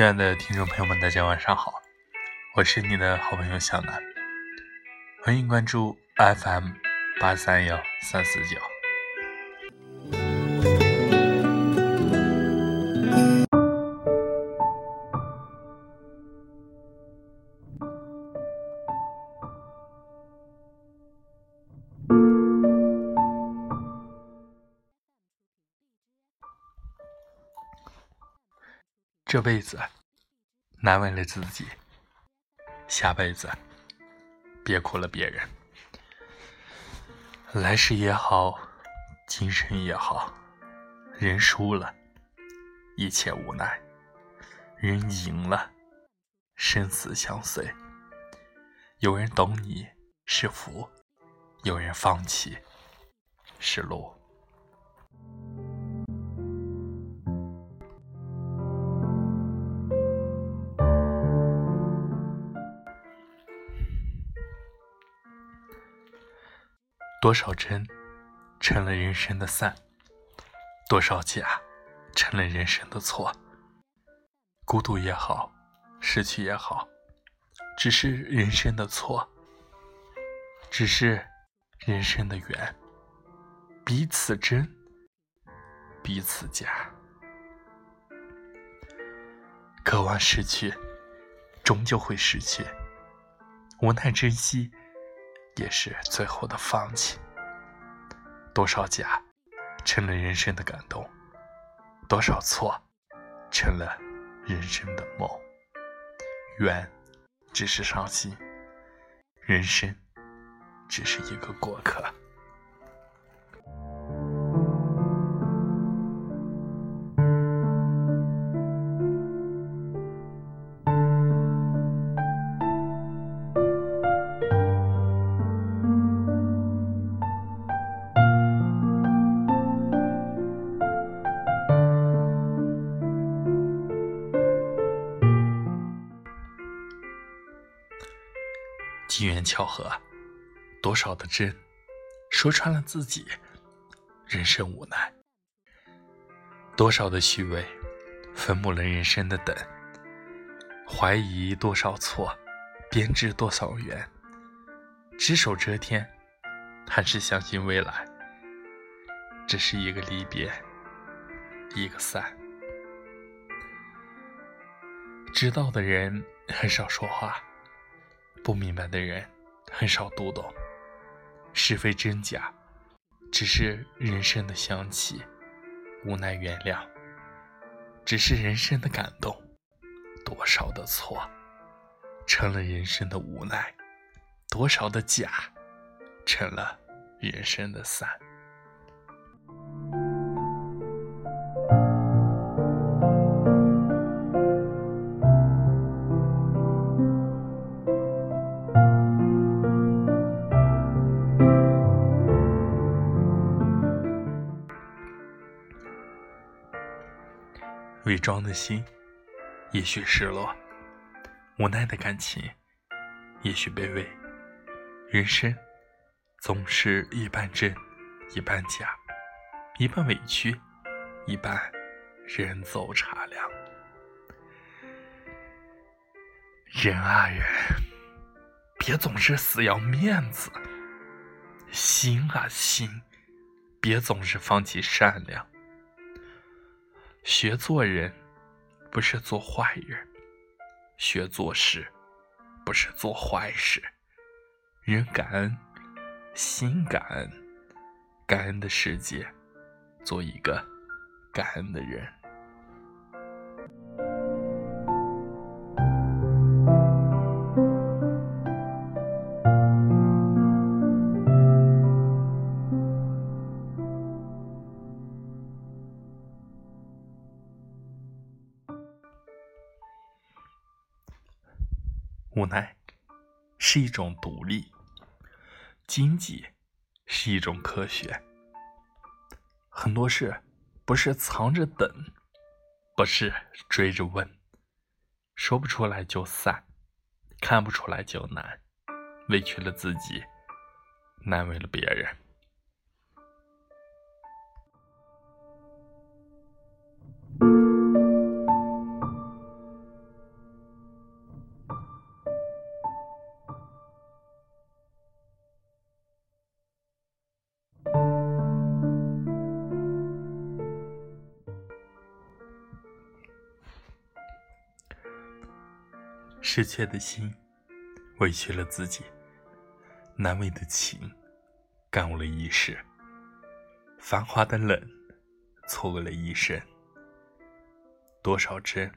亲爱的听众朋友们，大家晚上好，我是你的好朋友小南，欢迎关注 FM 八三幺三四九。这辈子难为了自己，下辈子别苦了别人。来世也好，今生也好，人输了，一切无奈；人赢了，生死相随。有人懂你是福，有人放弃是路。多少真成了人生的散，多少假成了人生的错。孤独也好，失去也好，只是人生的错，只是人生的缘。彼此真，彼此假。渴望失去，终究会失去；无奈珍惜。也是最后的放弃。多少假，成了人生的感动；多少错，成了人生的梦。缘，只是伤心；人生，只是一个过客。机缘巧合，多少的真，说穿了自己人生无奈；多少的虚伪，坟墓了人生的等。怀疑多少错，编织多少缘。只手遮天，还是相信未来？只是一个离别，一个散。知道的人很少说话。不明白的人很少读懂，是非真假，只是人生的香气；无奈原谅，只是人生的感动。多少的错，成了人生的无奈；多少的假，成了人生的散。装的心，也许失落；无奈的感情，也许卑微。人生总是一半真，一半假，一半委屈，一半人走茶凉。人啊人，别总是死要面子；心啊心，别总是放弃善良。学做人，不是做坏人；学做事，不是做坏事。人感恩，心感恩，感恩的世界，做一个感恩的人。无奈是一种独立，经济是一种科学。很多事不是藏着等，不是追着问，说不出来就散，看不出来就难，委屈了自己，难为了别人。失去的心，委屈了自己；难为的情，感悟了一世；繁华的冷，错过了一生。多少真，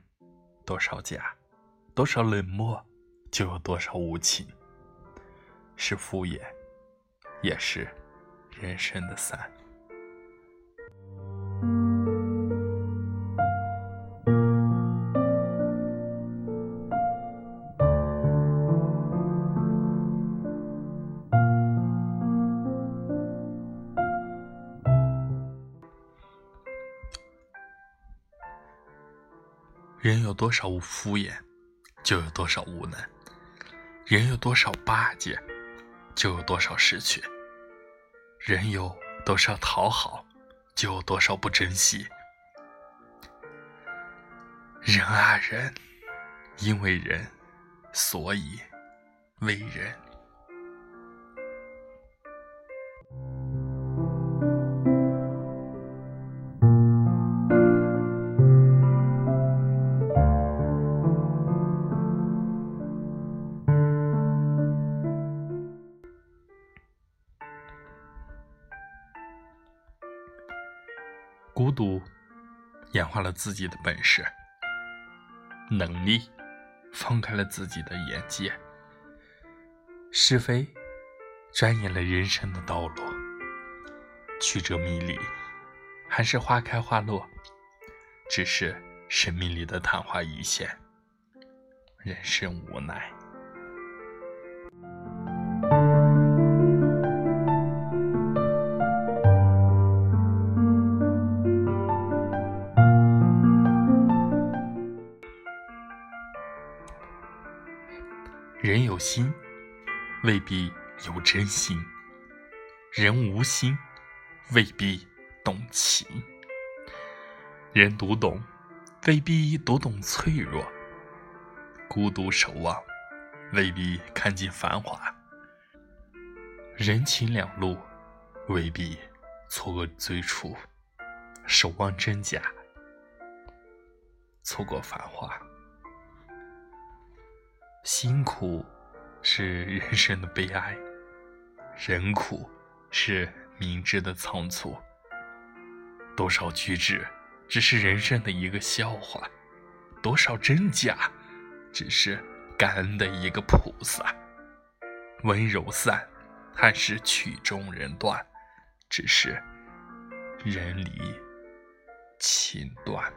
多少假，多少冷漠，就有多少无情。是敷衍，也是人生的散。人有多少无敷衍，就有多少无能；人有多少巴结，就有多少失去；人有多少讨好，就有多少不珍惜。人啊人，因为人，所以为人。孤独演化了自己的本事、能力，放开了自己的眼界。是非钻研了人生的道路，曲折迷离，还是花开花落，只是生命里的昙花一现。人生无奈。人有心，未必有真心；人无心，未必懂情。人读懂，未必读懂脆弱；孤独守望，未必看尽繁华。人情两路，未必错过最初；守望真假，错过繁华。辛苦是人生的悲哀，人苦是明知的仓促。多少举止只是人生的一个笑话，多少真假只是感恩的一个菩萨。温柔散还是曲终人断，只是人离情断。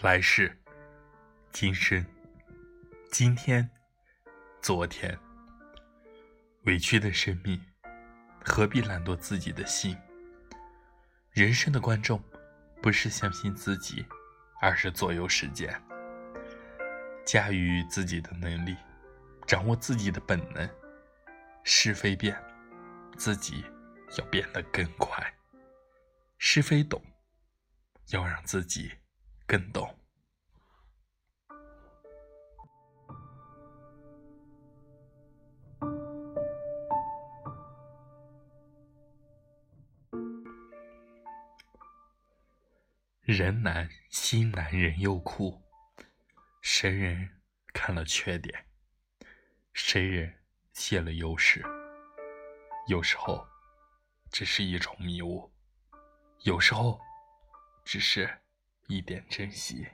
来世，今生，今天，昨天，委屈的生命，何必懒惰自己的心？人生的观众，不是相信自己，而是左右时间。驾驭自己的能力，掌握自己的本能。是非变，自己要变得更快；是非懂，要让自己。更懂。人难心难人又苦，谁人看了缺点，谁人泄了优势。有时候，只是一种迷雾；有时候，只是。一点珍惜。